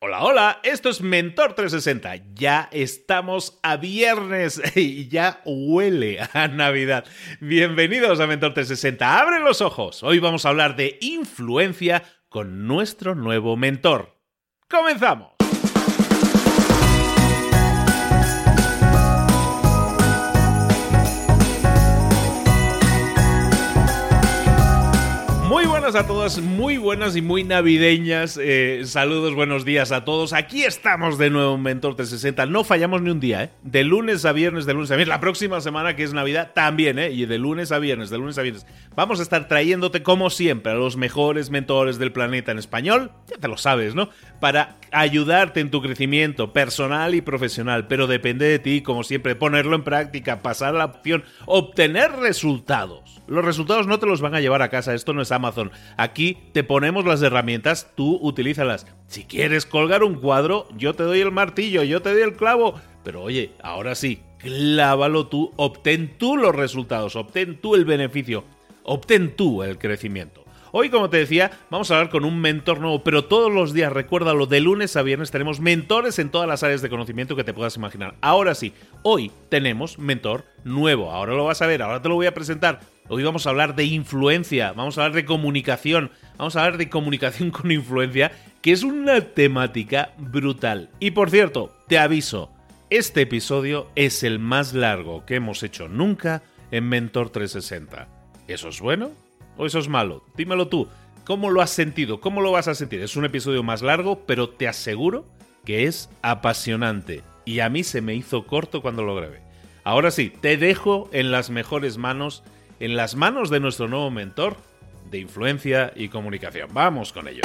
Hola, hola, esto es Mentor 360. Ya estamos a viernes y ya huele a Navidad. Bienvenidos a Mentor 360. Abre los ojos. Hoy vamos a hablar de influencia con nuestro nuevo mentor. ¡Comenzamos! A todos, muy buenas y muy navideñas. Eh, saludos, buenos días a todos. Aquí estamos de nuevo en Mentor 360. No fallamos ni un día, ¿eh? De lunes a viernes, de lunes a viernes. La próxima semana, que es Navidad, también, ¿eh? Y de lunes a viernes, de lunes a viernes. Vamos a estar trayéndote, como siempre, a los mejores mentores del planeta en español. Ya te lo sabes, ¿no? Para ayudarte en tu crecimiento personal y profesional. Pero depende de ti, como siempre, ponerlo en práctica, pasar la opción, obtener resultados. Los resultados no te los van a llevar a casa. Esto no es Amazon. Aquí te ponemos las herramientas, tú utilízalas. Si quieres colgar un cuadro, yo te doy el martillo, yo te doy el clavo. Pero oye, ahora sí, clávalo tú, obtén tú los resultados, obtén tú el beneficio, obtén tú el crecimiento. Hoy, como te decía, vamos a hablar con un mentor nuevo, pero todos los días, recuérdalo, de lunes a viernes tenemos mentores en todas las áreas de conocimiento que te puedas imaginar. Ahora sí, hoy tenemos mentor nuevo, ahora lo vas a ver, ahora te lo voy a presentar. Hoy vamos a hablar de influencia, vamos a hablar de comunicación, vamos a hablar de comunicación con influencia, que es una temática brutal. Y por cierto, te aviso, este episodio es el más largo que hemos hecho nunca en Mentor 360. ¿Eso es bueno o eso es malo? Dímelo tú. ¿Cómo lo has sentido? ¿Cómo lo vas a sentir? Es un episodio más largo, pero te aseguro que es apasionante. Y a mí se me hizo corto cuando lo grabé. Ahora sí, te dejo en las mejores manos en las manos de nuestro nuevo mentor de influencia y comunicación. Vamos con ello.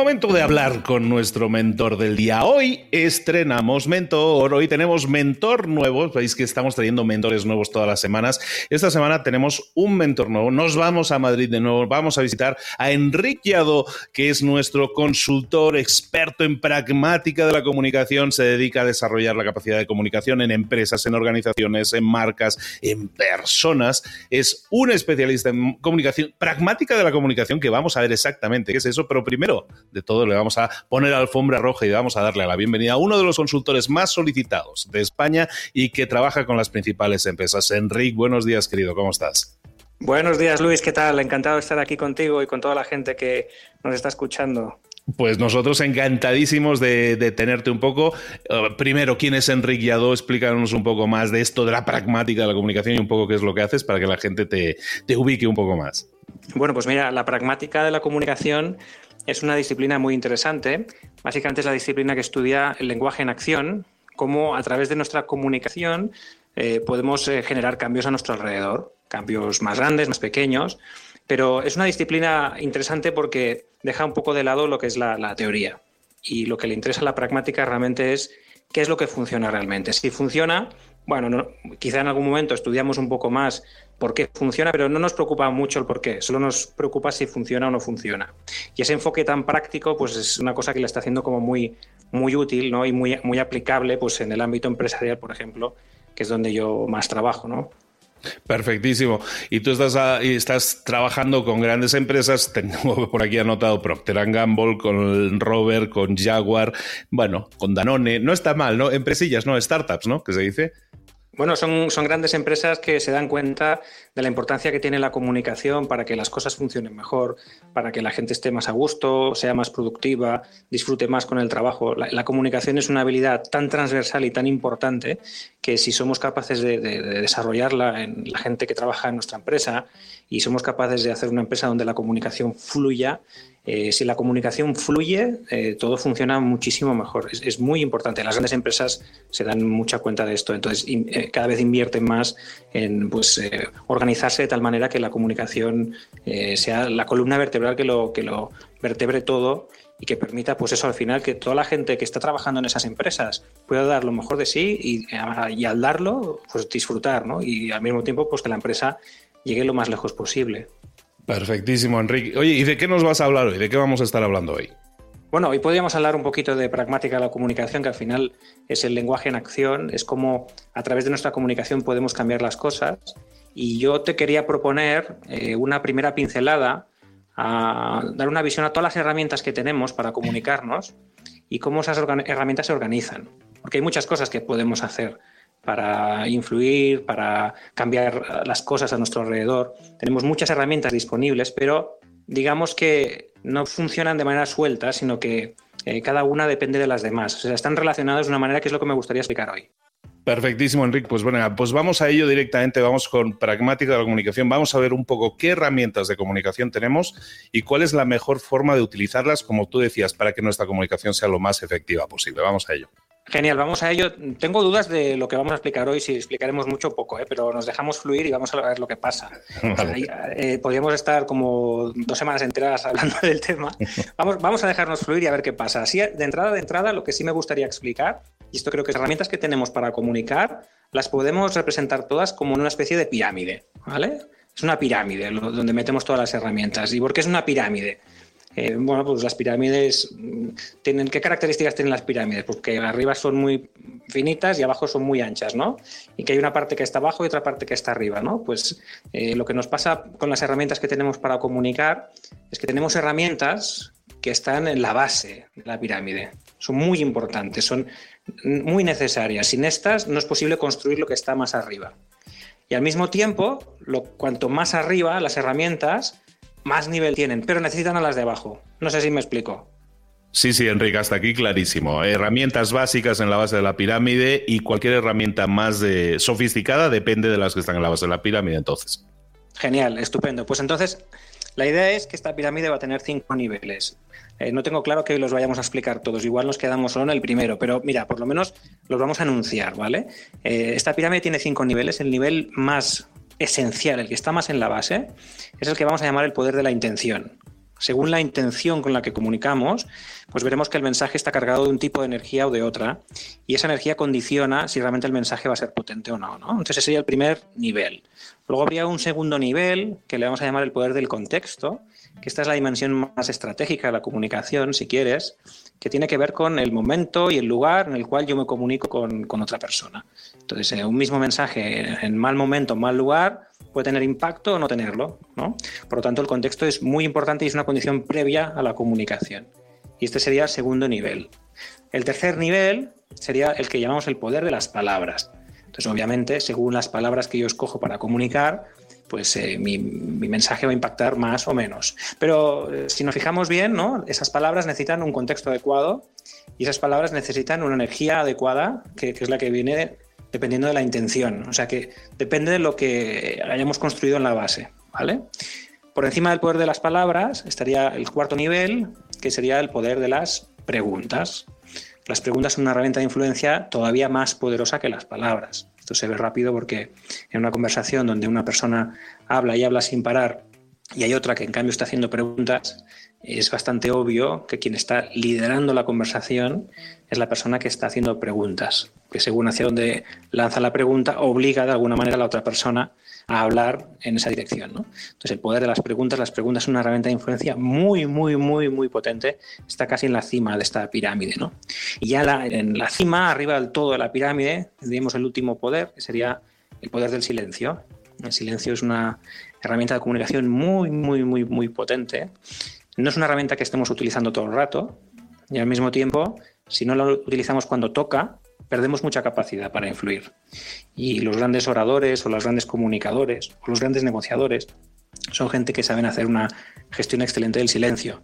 Momento de hablar con nuestro mentor del día. Hoy estrenamos mentor, hoy tenemos mentor nuevo. Veis que estamos trayendo mentores nuevos todas las semanas. Esta semana tenemos un mentor nuevo. Nos vamos a Madrid de nuevo. Vamos a visitar a Enrique Ado, que es nuestro consultor experto en pragmática de la comunicación. Se dedica a desarrollar la capacidad de comunicación en empresas, en organizaciones, en marcas, en personas. Es un especialista en comunicación, pragmática de la comunicación, que vamos a ver exactamente qué es eso. Pero primero, de todo le vamos a poner alfombra roja y vamos a darle la bienvenida a uno de los consultores más solicitados de España y que trabaja con las principales empresas. Enrique, buenos días, querido, ¿cómo estás? Buenos días, Luis, ¿qué tal? Encantado de estar aquí contigo y con toda la gente que nos está escuchando. Pues nosotros encantadísimos de, tenerte un poco. Eh, primero, ¿quién es Enrique Yadó? Explícanos un poco más de esto de la pragmática de la comunicación y un poco qué es lo que haces para que la gente te, te ubique un poco más. Bueno, pues mira, la pragmática de la comunicación es una disciplina muy interesante. Básicamente es la disciplina que estudia el lenguaje en acción, cómo a través de nuestra comunicación eh, podemos eh, generar cambios a nuestro alrededor, cambios más grandes, más pequeños. Pero es una disciplina interesante porque deja un poco de lado lo que es la, teoría. Y lo que le interesa a la pragmática realmente es qué es lo que funciona realmente. Si funciona, bueno, quizá en algún momento estudiamos un poco más por qué funciona, pero no nos preocupa mucho el por qué, solo nos preocupa si funciona o no funciona. Y ese enfoque tan práctico, pues es una cosa que le está haciendo como muy, muy útil ¿no? y muy, muy aplicable pues, en el ámbito empresarial, por ejemplo, que es donde yo más trabajo. ¿no? Perfectísimo. Y tú estás, estás trabajando con grandes empresas, tengo por aquí anotado Procter Gamble, con Robert, con Jaguar, bueno, con Danone, no está mal, ¿no? Empresillas, ¿no? Startups, ¿no? Que se dice. Bueno, son, son grandes empresas que se dan cuenta de la importancia que tiene la comunicación para que las cosas funcionen mejor, para que la gente esté más a gusto, sea más productiva, disfrute más con el trabajo. La, comunicación es una habilidad tan transversal y tan importante que si somos capaces de, de desarrollarla en la gente que trabaja en nuestra empresa y somos capaces de hacer una empresa donde la comunicación fluya, eh, si la comunicación fluye, eh, todo funciona muchísimo mejor. Es, muy importante. Las grandes empresas se dan mucha cuenta de esto. Entonces, eh, cada vez invierten más en pues, organizarse de tal manera que la comunicación sea la columna vertebral que lo, que lo vertebre todo y que permita, pues eso, al final, que toda la gente que está trabajando en esas empresas pueda dar lo mejor de sí y, y al darlo, pues disfrutar, ¿no? Y al mismo tiempo, pues que la empresa llegue lo más lejos posible. Perfectísimo, Enrique. Oye, ¿y de qué nos vas a hablar hoy? ¿De qué vamos a estar hablando hoy? Bueno, hoy podríamos hablar un poquito de pragmática de la comunicación, que al final es el lenguaje en acción, es como a través de nuestra comunicación podemos cambiar las cosas y yo te quería proponer eh, una primera pincelada a dar una visión a todas las herramientas que tenemos para comunicarnos y cómo esas herramientas se organizan. Porque hay muchas cosas que podemos hacer para influir, para cambiar las cosas a nuestro alrededor. Tenemos muchas herramientas disponibles, pero digamos que no funcionan de manera suelta, sino que eh, cada una depende de las demás. O sea, están relacionadas de una manera que es lo que me gustaría explicar hoy. Perfectísimo, Enrique. Pues bueno, pues vamos a ello directamente, vamos con pragmática de la comunicación, vamos a ver un poco qué herramientas de comunicación tenemos y cuál es la mejor forma de utilizarlas, como tú decías, para que nuestra comunicación sea lo más efectiva posible. Vamos a ello. Genial, vamos a ello. Tengo dudas de lo que vamos a explicar hoy, si explicaremos mucho o poco, ¿eh? pero nos dejamos fluir y vamos a ver lo que pasa. Eh, podríamos estar como dos semanas enteras hablando del tema. Vamos, vamos a dejarnos fluir y a ver qué pasa. Así, de entrada, de entrada, lo que sí me gustaría explicar, y esto creo que las herramientas que tenemos para comunicar, las podemos representar todas como una especie de pirámide, ¿vale? Es una pirámide donde metemos todas las herramientas. ¿Y por qué es una pirámide? Eh, bueno, pues las pirámides mm, tienen qué características tienen las pirámides, porque arriba son muy finitas y abajo son muy anchas, ¿no? Y que hay una parte que está abajo y otra parte que está arriba, ¿no? Pues eh, lo que nos pasa con las herramientas que tenemos para comunicar es que tenemos herramientas que están en la base de la pirámide. Son muy importantes, son muy necesarias. Sin estas no es posible construir lo que está más arriba. Y al mismo tiempo, cuanto más arriba las herramientas, más nivel tienen, pero necesitan a las de abajo. No sé si me explico. Sí, sí, Enrique, hasta aquí clarísimo. Herramientas básicas en la base de la pirámide y cualquier herramienta más sofisticada depende de las que están en la base de la pirámide, entonces. Genial, estupendo. Pues entonces, la idea es que esta pirámide va a tener cinco niveles. Eh, no tengo claro que los vayamos a explicar todos, igual nos quedamos solo en el primero, pero mira, por lo menos los vamos a anunciar, ¿vale? Eh, esta pirámide tiene cinco niveles. El nivel más esencial, el que está más en la base, es el que vamos a llamar el poder de la intención. Según la intención con la que comunicamos, pues veremos que el mensaje está cargado de un tipo de energía o de otra, y esa energía condiciona si realmente el mensaje va a ser potente o no. ¿no? Entonces ese sería el primer nivel. Luego habría un segundo nivel que le vamos a llamar el poder del contexto, que esta es la dimensión más estratégica de la comunicación, si quieres, que tiene que ver con el momento y el lugar en el cual yo me comunico con, otra persona. Entonces, eh, un mismo mensaje en mal momento, en mal lugar, puede tener impacto o no tenerlo. ¿no? Por lo tanto, el contexto es muy importante y es una condición previa a la comunicación. Y este sería el segundo nivel. El tercer nivel sería el que llamamos el poder de las palabras. Entonces, obviamente, según las palabras que yo escojo para comunicar, pues eh, mi, mensaje va a impactar más o menos. Pero eh, si nos fijamos bien, ¿no? esas palabras necesitan un contexto adecuado y esas palabras necesitan una energía adecuada, que, es la que viene dependiendo de la intención. O sea que depende de lo que hayamos construido en la base. ¿vale? Por encima del poder de las palabras estaría el cuarto nivel, que sería el poder de las preguntas. Las preguntas son una herramienta de influencia todavía más poderosa que las palabras se ve rápido porque en una conversación donde una persona habla y habla sin parar y hay otra que en cambio está haciendo preguntas, es bastante obvio que quien está liderando la conversación es la persona que está haciendo preguntas, que según hacia dónde lanza la pregunta, obliga de alguna manera a la otra persona a hablar en esa dirección. ¿no? Entonces, el poder de las preguntas, las preguntas son una herramienta de influencia muy, muy, muy, muy potente. Está casi en la cima de esta pirámide. ¿no? Y ya en la cima, arriba del todo de la pirámide, tendríamos el último poder, que sería el poder del silencio. El silencio es una herramienta de comunicación muy, muy, muy, muy potente. No es una herramienta que estemos utilizando todo el rato y al mismo tiempo, si no la utilizamos cuando toca, perdemos mucha capacidad para influir. Y los grandes oradores o los grandes comunicadores o los grandes negociadores son gente que saben hacer una gestión excelente del silencio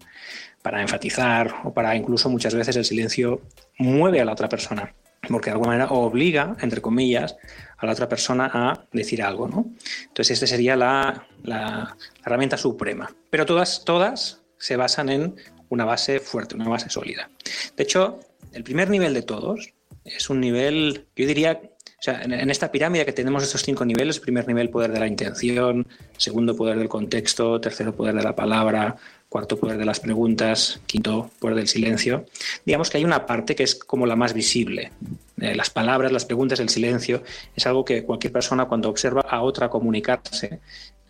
para enfatizar o para incluso muchas veces el silencio mueve a la otra persona porque de alguna manera obliga, entre comillas, a la otra persona a decir algo. ¿no? Entonces, esta sería la, la, herramienta suprema. Pero todas, todas se basan en una base fuerte, una base sólida. De hecho, el primer nivel de todos es un nivel, yo diría, o sea, en, esta pirámide que tenemos estos cinco niveles, primer nivel poder de la intención, segundo poder del contexto, tercero poder de la palabra, cuarto poder de las preguntas, quinto poder del silencio. Digamos que hay una parte que es como la más visible. Eh, las palabras, las preguntas, el silencio, es algo que cualquier persona cuando observa a otra comunicarse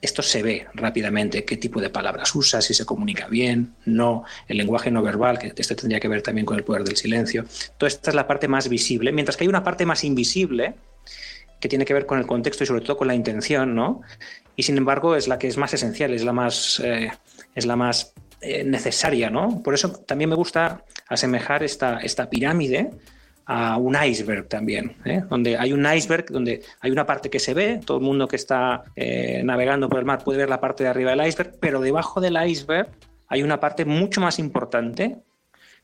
esto se ve rápidamente, qué tipo de palabras usa, si se comunica bien, no, el lenguaje no verbal, que esto tendría que ver también con el poder del silencio. Toda esta es la parte más visible, mientras que hay una parte más invisible, que tiene que ver con el contexto y sobre todo con la intención, ¿no? Y sin embargo es la que es más esencial, es la más, eh, es la más eh, necesaria, ¿no? Por eso también me gusta asemejar esta, esta pirámide a un iceberg también, ¿eh? donde hay un iceberg, donde hay una parte que se ve, todo el mundo que está navegando por el mar puede ver la parte de arriba del iceberg, pero debajo del iceberg hay una parte mucho más importante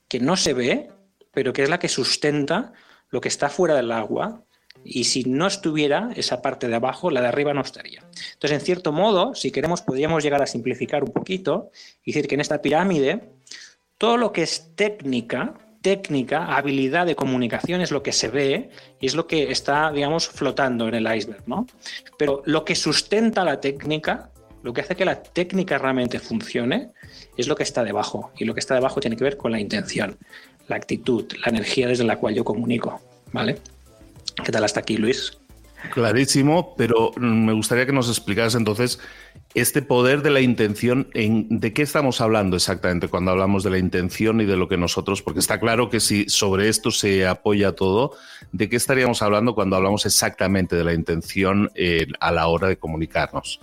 que no se ve, pero que es la que sustenta lo que está fuera del agua. Y si no estuviera esa parte de abajo, la de arriba no estaría. Entonces, en cierto modo, si queremos, podríamos llegar a simplificar un poquito y decir que en esta pirámide, todo lo que es técnica, técnica, habilidad de comunicación es lo que se ve y es lo que está, digamos, flotando en el iceberg, ¿no? Pero lo que sustenta la técnica, lo que hace que la técnica realmente funcione, es lo que está debajo. Y lo que está debajo tiene que ver con la intención la actitud, la energía desde la cual yo comunico. ¿Vale? ¿Qué tal hasta aquí, Luis? Clarísimo, pero me gustaría que nos explicaras entonces este poder de la intención, en, ¿de qué estamos hablando exactamente cuando hablamos de la intención y de lo que nosotros, porque está claro que si sobre esto se apoya todo, ¿de qué estaríamos hablando cuando hablamos exactamente de la intención eh, a la hora de comunicarnos?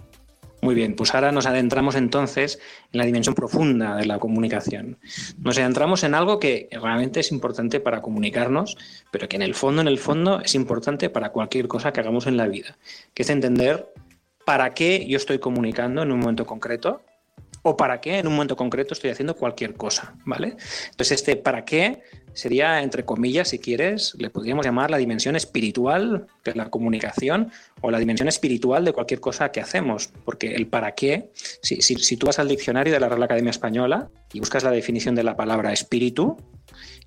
Muy bien, pues ahora nos adentramos entonces en la dimensión profunda de la comunicación. Nos adentramos en algo que realmente es importante para comunicarnos, pero que en el fondo, en el fondo, es importante para cualquier cosa que hagamos en la vida, que es entender para qué yo estoy comunicando en un momento concreto o para qué en un momento concreto estoy haciendo cualquier cosa, ¿vale? Entonces este para qué sería, entre comillas, si quieres, le podríamos llamar la dimensión espiritual de la comunicación o la dimensión espiritual de cualquier cosa que hacemos, porque el para qué, si, si, tú vas al diccionario de la Real Academia Española y buscas la definición de la palabra espíritu,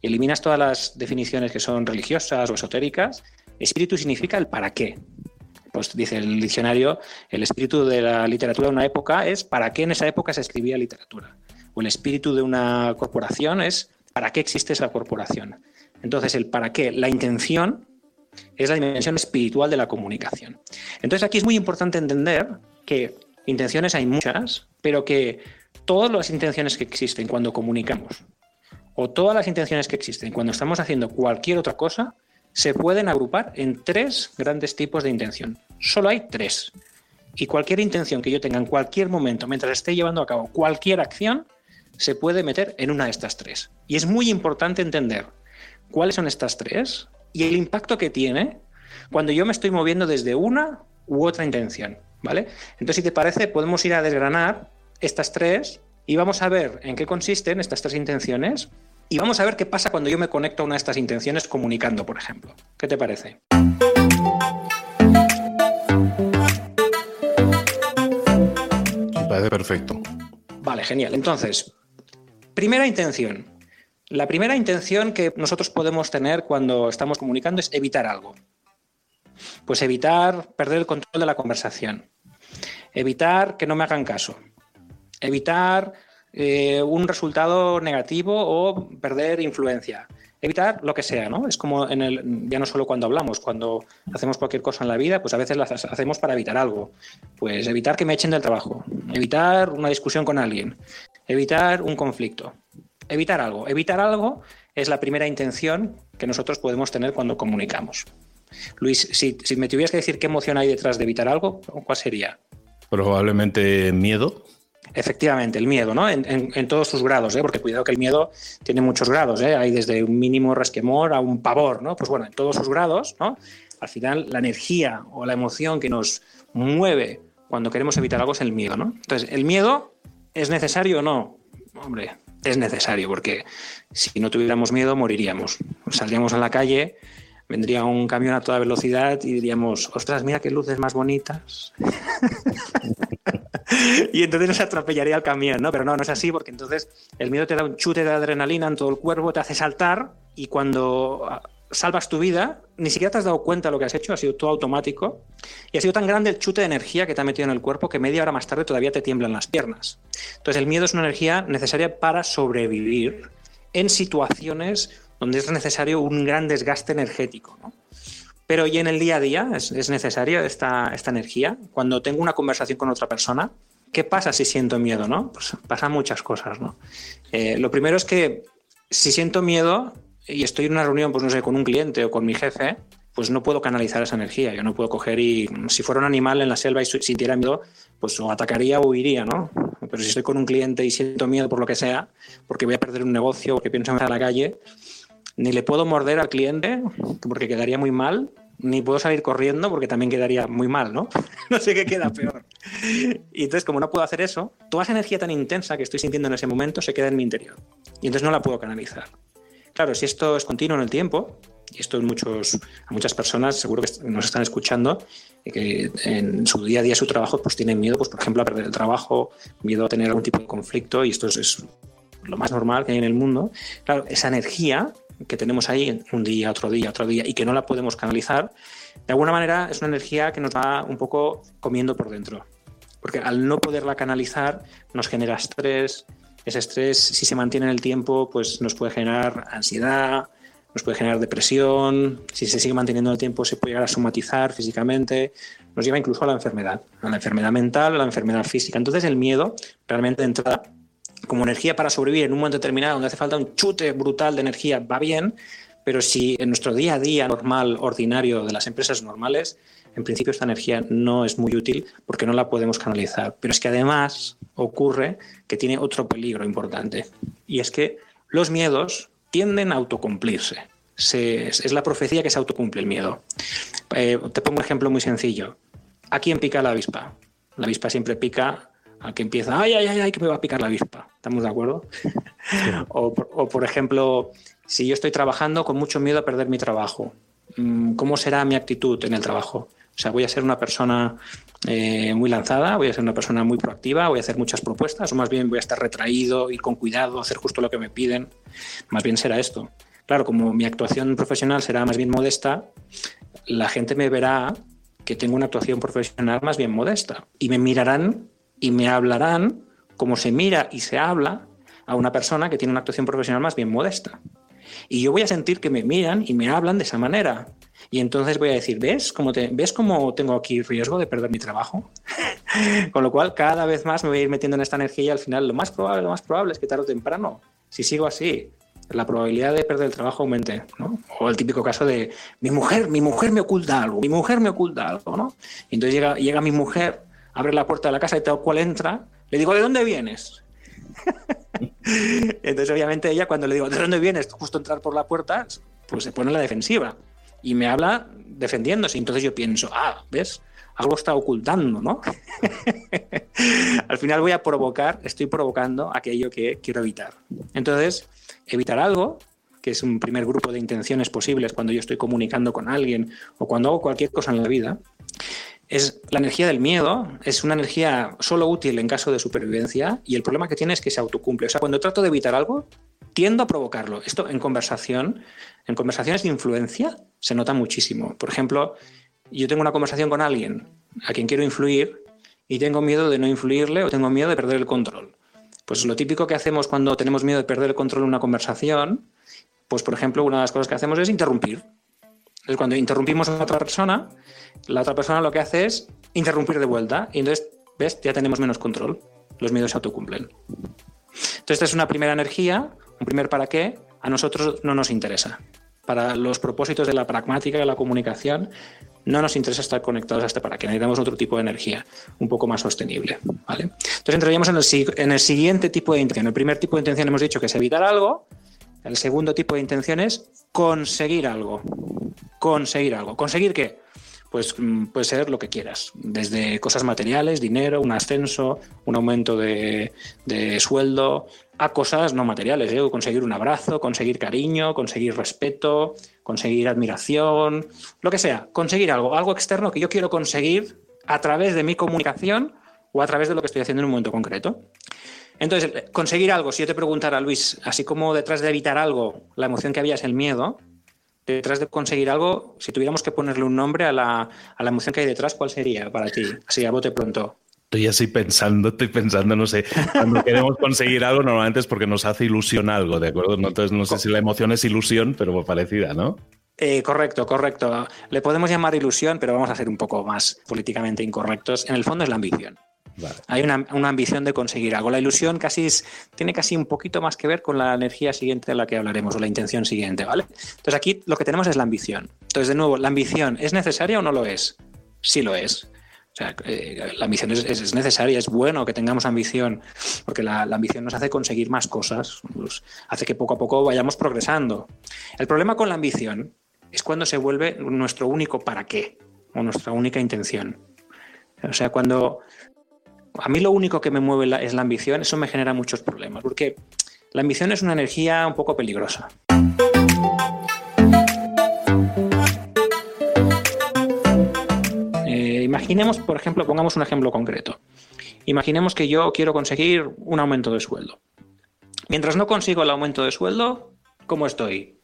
eliminas todas las definiciones que son religiosas o esotéricas, espíritu significa el para qué. Pues dice el diccionario, el espíritu de la literatura de una época es para qué en esa época se escribía literatura. O el espíritu de una corporación es para qué existe esa corporación. Entonces, el para qué, la intención, es la dimensión espiritual de la comunicación. Entonces, aquí es muy importante entender que intenciones hay muchas, pero que todas las intenciones que existen cuando comunicamos o todas las intenciones que existen cuando estamos haciendo cualquier otra cosa se pueden agrupar en tres grandes tipos de intención. Solo hay tres. Y cualquier intención que yo tenga en cualquier momento, mientras esté llevando a cabo cualquier acción, se puede meter en una de estas tres. Y es muy importante entender cuáles son estas tres y el impacto que tiene cuando yo me estoy moviendo desde una u otra intención. ¿Vale? Entonces, si te parece, podemos ir a desgranar estas tres y vamos a ver en qué consisten estas tres intenciones y vamos a ver qué pasa cuando yo me conecto a una de estas intenciones comunicando, por ejemplo. ¿Qué te parece? Parece perfecto. Vale, genial. Entonces, Primera intención. La primera intención que nosotros podemos tener cuando estamos comunicando es evitar algo. Pues evitar perder el control de la conversación, evitar que no me hagan caso, evitar eh, un resultado negativo o perder influencia, evitar lo que sea, ¿no? Es como en el, ya no solo cuando hablamos, cuando hacemos cualquier cosa en la vida, pues a veces las hacemos para evitar algo. Pues evitar que me echen del trabajo, evitar una discusión con alguien, Evitar un conflicto. Evitar algo. Evitar algo es la primera intención que nosotros podemos tener cuando comunicamos. Luis, si, me tuvieras que decir qué emoción hay detrás de evitar algo, ¿cuál sería? Probablemente miedo. Efectivamente, el miedo, ¿no? En, todos sus grados, ¿eh? porque cuidado que el miedo tiene muchos grados, ¿eh? Hay desde un mínimo resquemor a un pavor, ¿no? Pues bueno, en todos sus grados, ¿no? Al final, la energía o la emoción que nos mueve cuando queremos evitar algo es el miedo, ¿no? Entonces, el miedo ¿Es necesario o no? Hombre, es necesario porque si no tuviéramos miedo moriríamos. Saldríamos a la calle, vendría un camión a toda velocidad y diríamos, ostras, mira qué luces más bonitas. y entonces nos atropellaría el camión, ¿no? Pero no, no es así porque entonces el miedo te da un chute de adrenalina en todo el cuerpo, te hace saltar y cuando salvas tu vida, ni siquiera te has dado cuenta de lo que has hecho, ha sido todo automático y ha sido tan grande el chute de energía que te ha metido en el cuerpo que media hora más tarde todavía te tiemblan las piernas. Entonces el miedo es una energía necesaria para sobrevivir en situaciones donde es necesario un gran desgaste energético. Pero y en el día a día es, necesaria esta, esta energía. Cuando tengo una conversación con otra persona, ¿qué pasa si siento miedo? ¿no? Pues pasan muchas cosas. ¿no? Eh, lo primero es que si siento miedo, y estoy en una reunión, pues no sé, con un cliente o con mi jefe, pues no puedo canalizar esa energía. Yo no puedo coger y, si fuera un animal en la selva y sintiera miedo, pues o atacaría o huiría, ¿no? Pero si estoy con un cliente y siento miedo por lo que sea, porque voy a perder un negocio, porque pienso en la calle, ni le puedo morder al cliente, porque quedaría muy mal, ni puedo salir corriendo, porque también quedaría muy mal, ¿no? no sé qué queda peor. Y entonces, como no puedo hacer eso, toda esa energía tan intensa que estoy sintiendo en ese momento se queda en mi interior. Y entonces no la puedo canalizar. Claro, si esto es continuo en el tiempo, y esto en muchos, a muchas personas seguro que nos están escuchando, que en su día a día, su trabajo, pues tienen miedo, pues por ejemplo, a perder el trabajo, miedo a tener algún tipo de conflicto, y esto es, lo más normal que hay en el mundo. Claro, esa energía que tenemos ahí un día, otro día, otro día, y que no la podemos canalizar, de alguna manera es una energía que nos va un poco comiendo por dentro. Porque al no poderla canalizar nos genera estrés, ese estrés, si se mantiene en el tiempo, pues nos puede generar ansiedad, nos puede generar depresión, si se sigue manteniendo en el tiempo se puede llegar a somatizar físicamente, nos lleva incluso a la enfermedad, a la enfermedad mental, a la enfermedad física. Entonces el miedo realmente entra como energía para sobrevivir en un momento determinado donde hace falta un chute brutal de energía, va bien, pero si en nuestro día a día normal, ordinario de las empresas normales, en principio esta energía no es muy útil porque no la podemos canalizar. Pero es que además ocurre que tiene otro peligro importante y es que los miedos tienden a autocumplirse. es la profecía que se autocumple el miedo. Eh, te pongo un ejemplo muy sencillo. ¿A quién pica la avispa? La avispa siempre pica al que empieza, ay, ay, ay, ay, que me va a picar la avispa. ¿Estamos de acuerdo? o, por ejemplo, si yo estoy trabajando con mucho miedo a perder mi trabajo, mm, ¿cómo será mi actitud en el trabajo? O sea, voy a ser una persona eh, muy lanzada, voy a ser una persona muy proactiva, voy a hacer muchas propuestas, o más bien voy a estar retraído, ir con cuidado, hacer justo lo que me piden. Más bien será esto. Claro, como mi actuación profesional será más bien modesta, la gente me verá que tengo una actuación profesional más bien modesta y me mirarán y me hablarán como se mira y se habla a una persona que tiene una actuación profesional más bien modesta. Y yo voy a sentir que me miran y me hablan de esa manera. Y entonces voy a decir, ¿ves cómo, te, ¿ves cómo tengo aquí riesgo de perder mi trabajo? Con lo cual, cada vez más me voy a ir metiendo en esta energía y al final lo más probable, lo más probable es que tarde o temprano, si sigo así, la probabilidad de perder el trabajo aumente. O el típico caso de mi mujer, mi mujer me oculta algo, mi mujer me oculta algo, ¿no? Y entonces llega, llega mi mujer, abre la puerta de la casa y tal cual entra, le digo, ¿de dónde vienes? entonces, obviamente, ella cuando le digo, ¿de dónde vienes? Justo entrar por la puerta, pues se pone en la defensiva y me habla defendiéndose. Entonces yo pienso, ah, ¿ves? Algo está ocultando, ¿no? Al final voy a provocar, estoy provocando aquello que quiero evitar. Entonces, evitar algo, que es un primer grupo de intenciones posibles cuando yo estoy comunicando con alguien o cuando hago cualquier cosa en la vida, es la energía del miedo, es una energía solo útil en caso de supervivencia y el problema que tiene es que se autocumple. O sea, cuando trato de evitar algo, tiendo a provocarlo. Esto en conversación, en conversaciones de influencia, se nota muchísimo. Por ejemplo, yo tengo una conversación con alguien a quien quiero influir y tengo miedo de no influirle o tengo miedo de perder el control. Pues lo típico que hacemos cuando tenemos miedo de perder el control en una conversación, pues por ejemplo, una de las cosas que hacemos es interrumpir. Cuando interrumpimos a otra persona, la otra persona lo que hace es interrumpir de vuelta y entonces, ¿ves? Ya tenemos menos control. Los miedos se autocumplen. Entonces, esta es una primera energía un primer para qué, a nosotros no nos interesa. Para los propósitos de la pragmática de la comunicación, no nos interesa estar conectados a este para qué. Necesitamos otro tipo de energía, un poco más sostenible. Entonces entraríamos en el siguiente tipo de intención. El primer tipo de intención hemos dicho que es evitar algo. El segundo tipo de intención es conseguir algo. Conseguir algo. ¿Conseguir qué? pues mm, puede ser lo que quieras, desde cosas materiales, dinero, un ascenso, un aumento de, sueldo, a cosas no materiales, ¿eh? conseguir un abrazo, conseguir cariño, conseguir respeto, conseguir admiración, lo que sea, conseguir algo, algo externo que yo quiero conseguir a través de mi comunicación o a través de lo que estoy haciendo en un momento concreto. Entonces, conseguir algo, si yo te preguntara, Luis, así como detrás de evitar algo, la emoción que había es el miedo, detrás de conseguir algo, si tuviéramos que ponerle un nombre a la, a la emoción que hay detrás, ¿cuál sería para ti? Así a bote pronto. Estoy así pensando, estoy pensando, no sé, cuando queremos conseguir algo normalmente es porque nos hace ilusión algo, ¿de acuerdo? Entonces no sé si la emoción es ilusión, pero parecida, ¿no? Eh, correcto, correcto. Le podemos llamar ilusión, pero vamos a ser un poco más políticamente incorrectos. En el fondo es la ambición. Hay una, ambición de conseguir algo. La ilusión casi tiene casi un poquito más que ver con la energía siguiente de la que hablaremos o la intención siguiente, ¿vale? Entonces aquí lo que tenemos es la ambición. Entonces, de nuevo, ¿la ambición es necesaria o no lo es? Sí lo es. O sea, eh, la ambición es, necesaria, es bueno que tengamos ambición, porque la, ambición nos hace conseguir más cosas, hace que poco a poco vayamos progresando. El problema con la ambición es cuando se vuelve nuestro único para qué o nuestra única intención. O sea, cuando a mí lo único que me mueve es la ambición, eso me genera muchos problemas, porque la ambición es una energía un poco peligrosa. imaginemos, por ejemplo, pongamos un ejemplo concreto. Imaginemos que yo quiero conseguir un aumento de sueldo. Mientras no consigo el aumento de sueldo, ¿cómo estoy?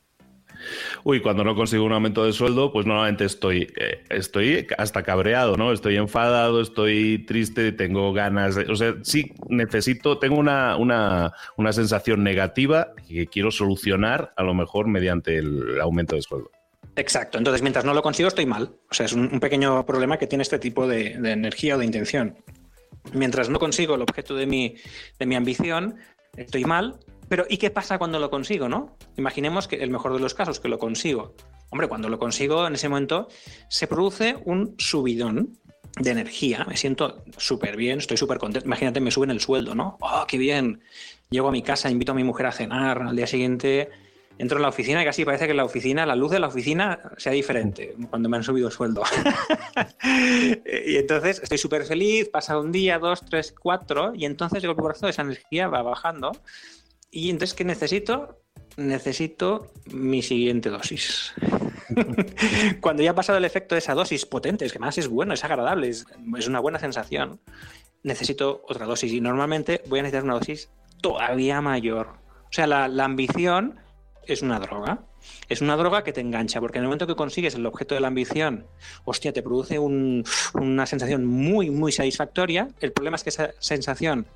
Uy, cuando no consigo un aumento de sueldo, pues normalmente estoy, eh, estoy hasta cabreado, ¿no? Estoy enfadado, estoy triste, tengo ganas de. O sea, sí, necesito, tengo una, una, una sensación negativa que quiero solucionar, a lo mejor mediante el aumento de sueldo. Exacto. Entonces, mientras no lo consigo, estoy mal. O sea, es un, pequeño problema que tiene este tipo de, energía o de intención. Mientras no consigo el objeto de mi, de mi ambición, estoy mal. Pero, ¿y qué pasa cuando lo consigo, no? Imaginemos que el mejor de los casos, que lo consigo. Hombre, cuando lo consigo, en ese momento, se produce un subidón de energía. Me siento súper bien, estoy súper contento. Imagínate, me suben el sueldo, ¿no? ¡Oh, qué bien! Llego a mi casa, invito a mi mujer a cenar. Al día siguiente entro en la oficina y casi parece que la oficina, la luz de la oficina sea diferente cuando me han subido el sueldo. y entonces estoy súper feliz, pasa un día, dos, tres, cuatro, y entonces el corazón de esa energía va bajando. Y entonces, ¿qué necesito? Necesito mi siguiente dosis. cuando ya ha pasado el efecto de esa dosis potente, es que más es bueno, es agradable, es, es una buena sensación, necesito otra dosis. Y normalmente voy a necesitar una dosis todavía mayor. O sea, la, la ambición es una droga. Es una droga que te engancha, porque en el momento que consigues el objeto de la ambición, hostia, te produce una sensación muy, muy satisfactoria. El problema es que esa sensación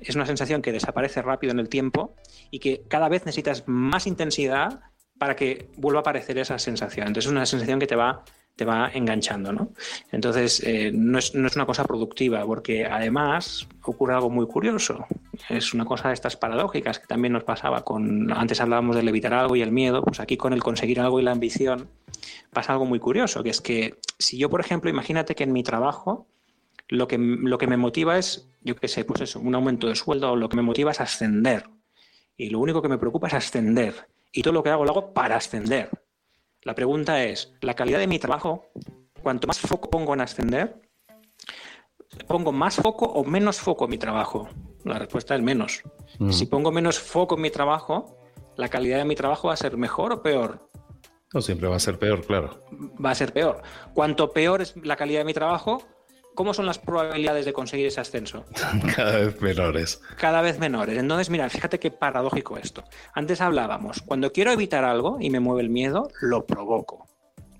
es una sensación que desaparece rápido en el tiempo y que cada vez necesitas más intensidad para que vuelva a aparecer esa sensación. Entonces es una sensación que te va te va enganchando, ¿no? Entonces, eh, no, es, una cosa productiva, porque además ocurre algo muy curioso. Es una cosa de estas paradójicas que también nos pasaba con. Antes hablábamos del evitar algo y el miedo, pues aquí con el conseguir algo y la ambición pasa algo muy curioso, que es que si yo, por ejemplo, imagínate que en mi trabajo lo que, lo que me motiva es, yo qué sé, pues eso, un aumento de sueldo, lo que me motiva es ascender. Y lo único que me preocupa es ascender. Y todo lo que hago lo hago para ascender. La pregunta es, ¿la calidad de mi trabajo, cuanto más foco pongo en ascender, pongo más foco o menos foco en mi trabajo? La respuesta es menos. Mm. Si pongo menos foco en mi trabajo, ¿la calidad de mi trabajo va a ser mejor o peor? No, siempre va a ser peor, claro. Va a ser peor. Cuanto peor es la calidad de mi trabajo, ¿cómo son las probabilidades de conseguir ese ascenso? Cada vez menores. Cada vez menores. Entonces, mira, fíjate qué paradójico esto. Antes hablábamos, cuando quiero evitar algo y me mueve el miedo, lo provoco.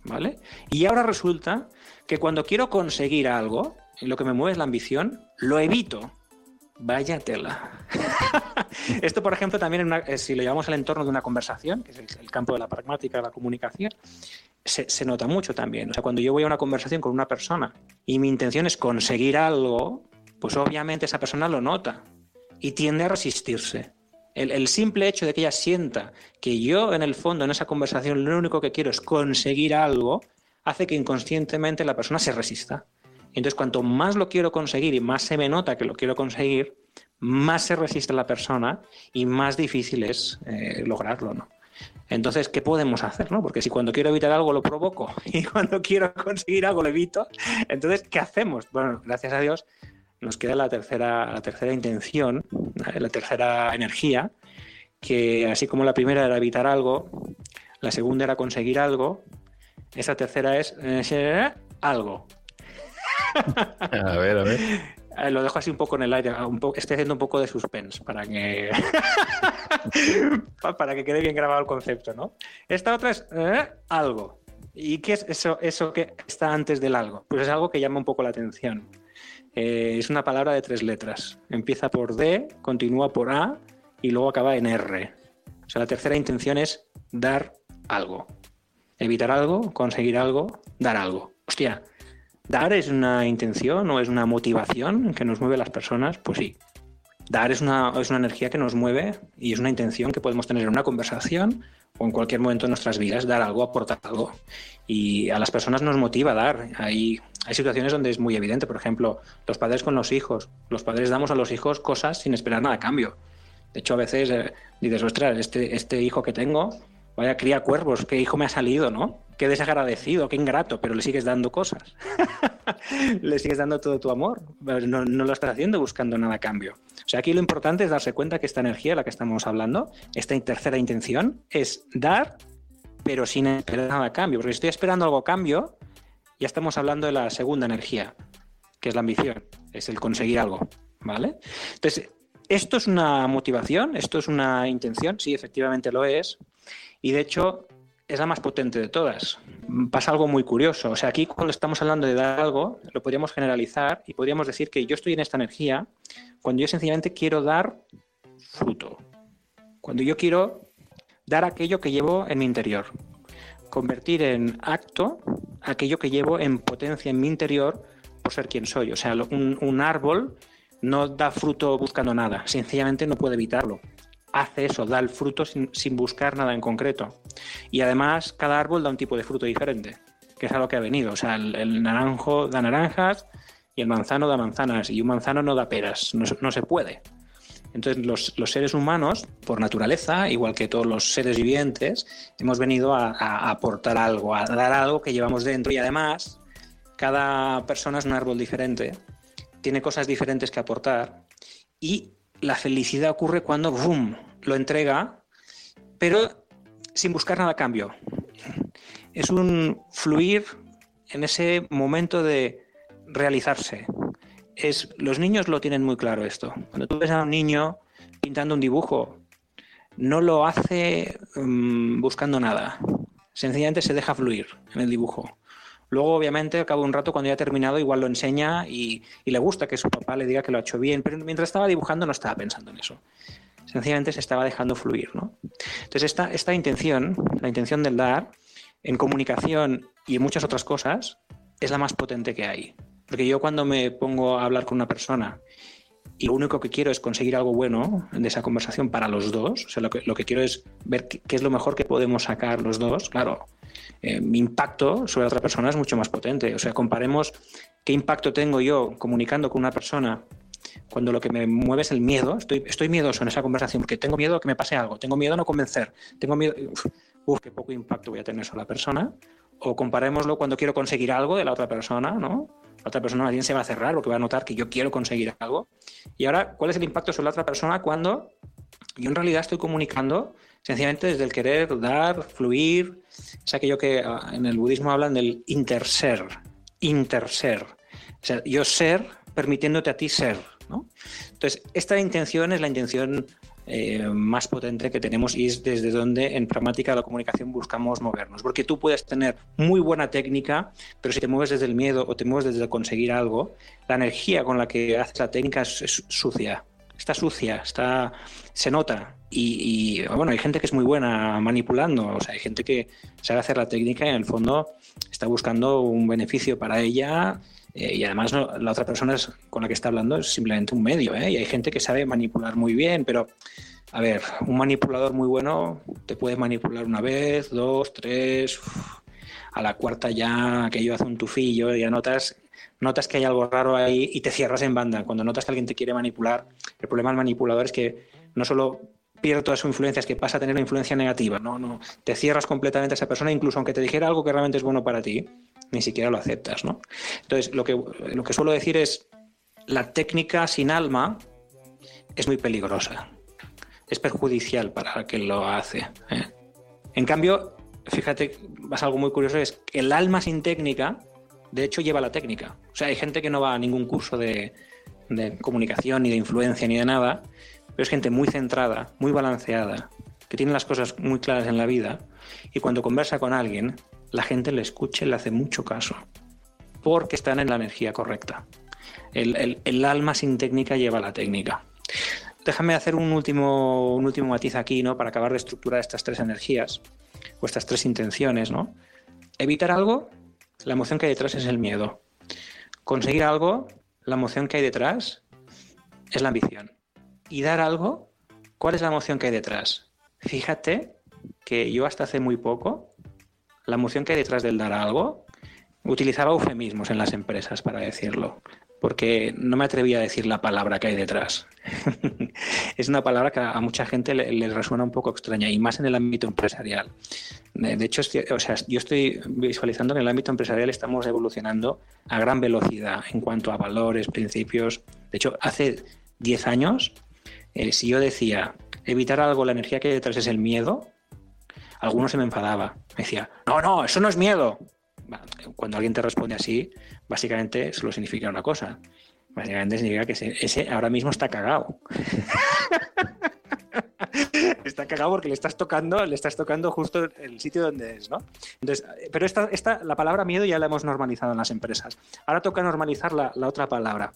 ¿Vale? Y ahora resulta que cuando quiero conseguir algo, lo que me mueve es la ambición, lo evito. Vaya tela. Esto, por ejemplo, también eh, si lo llevamos al entorno de una conversación, que es el, campo de la pragmática de la comunicación, se, nota mucho también. O sea, cuando yo voy a una conversación con una persona y mi intención es conseguir algo, pues obviamente esa persona lo nota y tiende a resistirse. El, el, simple hecho de que ella sienta que yo en el fondo en esa conversación lo único que quiero es conseguir algo, hace que inconscientemente la persona se resista. Entonces, cuanto más lo quiero conseguir y más se me nota que lo quiero conseguir, más se resiste la persona y más difícil es eh, lograrlo, ¿no? Entonces, ¿qué podemos hacer? ¿no? Porque si cuando quiero evitar algo lo provoco y cuando quiero conseguir algo lo evito, entonces, ¿qué hacemos? Bueno, gracias a Dios nos queda la tercera, la tercera intención, la tercera energía, que así como la primera era evitar algo, la segunda era conseguir algo, esa tercera es eh, algo. A ver, a ver. Eh, lo dejo así un poco en el aire, estoy haciendo un poco de suspense para que para que quede bien grabado el concepto, ¿no? Esta otra es eh, algo. ¿Y qué es eso, eso que está antes del algo? Pues es algo que llama un poco la atención. Eh, es una palabra de tres letras. Empieza por D, continúa por A y luego acaba en R. O sea, la tercera intención es dar algo. Evitar algo, conseguir algo, dar algo. Hostia, ¿Dar es una intención o es una motivación que nos mueve a las personas? Pues sí. Dar es una, es una energía que nos mueve y es una intención que podemos tener en una conversación o en cualquier momento de nuestras vidas, dar algo, aportar algo. Y a las personas nos motiva dar. Hay, hay situaciones donde es muy evidente, por ejemplo, los padres con los hijos. Los padres damos a los hijos cosas sin esperar nada a cambio. De hecho, a veces eh, dices, ostras, este, este hijo que tengo, vaya cría cuervos, qué hijo me ha salido, ¿no? Qué desagradecido, qué ingrato, pero le sigues dando cosas. le sigues dando todo tu amor. No, no, lo estás haciendo buscando nada a cambio. O sea, aquí lo importante es darse cuenta que esta energía de la que estamos hablando, esta tercera intención, es dar, pero sin esperar nada a cambio. Porque si estoy esperando algo a cambio, ya estamos hablando de la segunda energía, que es la ambición, es el conseguir algo. ¿Vale? Entonces, ¿Esto es una motivación? ¿Esto es una intención? Sí, efectivamente lo es. Y de hecho, es la más potente de todas. Pasa algo muy curioso. O sea, aquí cuando estamos hablando de dar algo, lo podríamos generalizar y podríamos decir que yo estoy en esta energía cuando yo sencillamente quiero dar fruto. Cuando yo quiero dar aquello que llevo en mi interior. Convertir en acto aquello que llevo en potencia en mi interior por ser quien soy. O sea, un, árbol no da fruto buscando nada, sencillamente no puede evitarlo. Hace eso, da el fruto sin, buscar nada en concreto. Y además, cada árbol da un tipo de fruto diferente, que es a lo que ha venido. O sea, el, naranjo da naranjas y el manzano da manzanas, y un manzano no da peras, no, se puede. Entonces, los, seres humanos, por naturaleza, igual que todos los seres vivientes, hemos venido a, aportar algo, a dar algo que llevamos dentro y además cada persona es un árbol diferente tiene cosas diferentes que aportar y la felicidad ocurre cuando boom, lo entrega, pero sin buscar nada a cambio. Es un fluir en ese momento de realizarse. Es, los niños lo tienen muy claro esto. Cuando tú ves a un niño pintando un dibujo, no lo hace mm, buscando nada. Sencillamente se deja fluir en el dibujo. Luego, obviamente, al cabo de un rato, cuando ya ha terminado, igual lo enseña y, le gusta que su papá le diga que lo ha hecho bien, pero mientras estaba dibujando no estaba pensando en eso. Sencillamente se estaba dejando fluir. ¿no? Entonces, esta, esta intención, la intención del dar, en comunicación y en muchas otras cosas, es la más potente que hay. Porque yo cuando me pongo a hablar con una persona y lo único que quiero es conseguir algo bueno de esa conversación para los dos, o sea, lo que, lo que quiero es ver qué, es lo mejor que podemos sacar los dos, claro, eh, mi impacto sobre otra persona es mucho más potente. O sea, comparemos qué impacto tengo yo comunicando con una persona cuando lo que me mueve es el miedo. Estoy, estoy miedoso en esa conversación porque tengo miedo a que me pase algo, tengo miedo a no convencer, tengo miedo. Uf, qué poco impacto voy a tener sobre la persona. O comparémoslo cuando quiero conseguir algo de la otra persona, ¿no? La otra persona alguien se va a cerrar porque va a notar que yo quiero conseguir algo. Y ahora, ¿cuál es el impacto sobre la otra persona cuando yo en realidad estoy comunicando sencillamente desde el querer dar, fluir. Es aquello que ah, en el budismo hablan del interser, interser. O sea, yo ser permitiéndote a ti ser. ¿no? Entonces, esta intención es la intención eh, más potente que tenemos y es desde donde en pragmática de la comunicación buscamos movernos. Porque tú puedes tener muy buena técnica, pero si te mueves desde el miedo o te mueves desde conseguir algo, la energía con la que haces la técnica es sucia está sucia, está, se nota. Y, bueno, hay gente que es muy buena manipulando, o sea, hay gente que sabe hacer la técnica y en el fondo está buscando un beneficio para ella. Eh, y además la otra persona con la que está hablando es simplemente un medio, ¿eh? Y hay gente que sabe manipular muy bien, pero a ver, un manipulador muy bueno te puede manipular una vez, dos, tres, a la cuarta ya aquello hace un tufillo, ya notas notas que hay algo raro ahí y te cierras en banda. Cuando notas que alguien te quiere manipular, el problema del manipulador es que no solo pierde toda su influencia, es que pasa a tener una influencia negativa. No, no, te cierras completamente a esa persona, incluso aunque te dijera algo que realmente es bueno para ti, ni siquiera lo aceptas, ¿no? Entonces, lo que, lo que suelo decir es, la técnica sin alma es muy peligrosa. Es perjudicial para quien lo hace. ¿eh? En cambio, fíjate, vas algo muy curioso, es que el alma sin técnica de hecho lleva la técnica. O sea, hay gente que no va a ningún curso de, comunicación, ni de influencia, ni de nada, pero es gente muy centrada, muy balanceada, que tiene las cosas muy claras en la vida, y cuando conversa con alguien, la gente le escucha y le hace mucho caso, porque están en la energía correcta. El, alma sin técnica lleva la técnica. Déjame hacer un último, un último matiz aquí, ¿no? Para acabar de estructurar estas tres energías, o estas tres intenciones, ¿no? Evitar algo la emoción que hay detrás es el miedo. conseguir algo, la emoción que hay detrás es la ambición. Y dar algo, ¿cuál es la emoción que hay detrás? Fíjate que yo hasta hace muy poco, la emoción que hay detrás del dar algo, utilizaba eufemismos en las empresas para decirlo porque no me atrevía a decir la palabra que hay detrás. es una palabra que a mucha gente le, resuena un poco extraña y más en el ámbito empresarial. De hecho, o sea, yo estoy visualizando que en el ámbito empresarial estamos evolucionando a gran velocidad en cuanto a valores, principios. De hecho, hace 10 años, eh, si yo decía evitar algo, la energía que hay detrás es el miedo, algunos se me enfadaba. Me decía, no, no, eso no es miedo. Cuando alguien te responde así, básicamente solo significa una cosa. Básicamente significa que ese, ahora mismo está cagado. está cagado porque le estás tocando, le estás tocando justo el sitio donde es, ¿no? Entonces, pero esta, esta, la palabra miedo ya la hemos normalizado en las empresas. Ahora toca normalizar la, la otra palabra,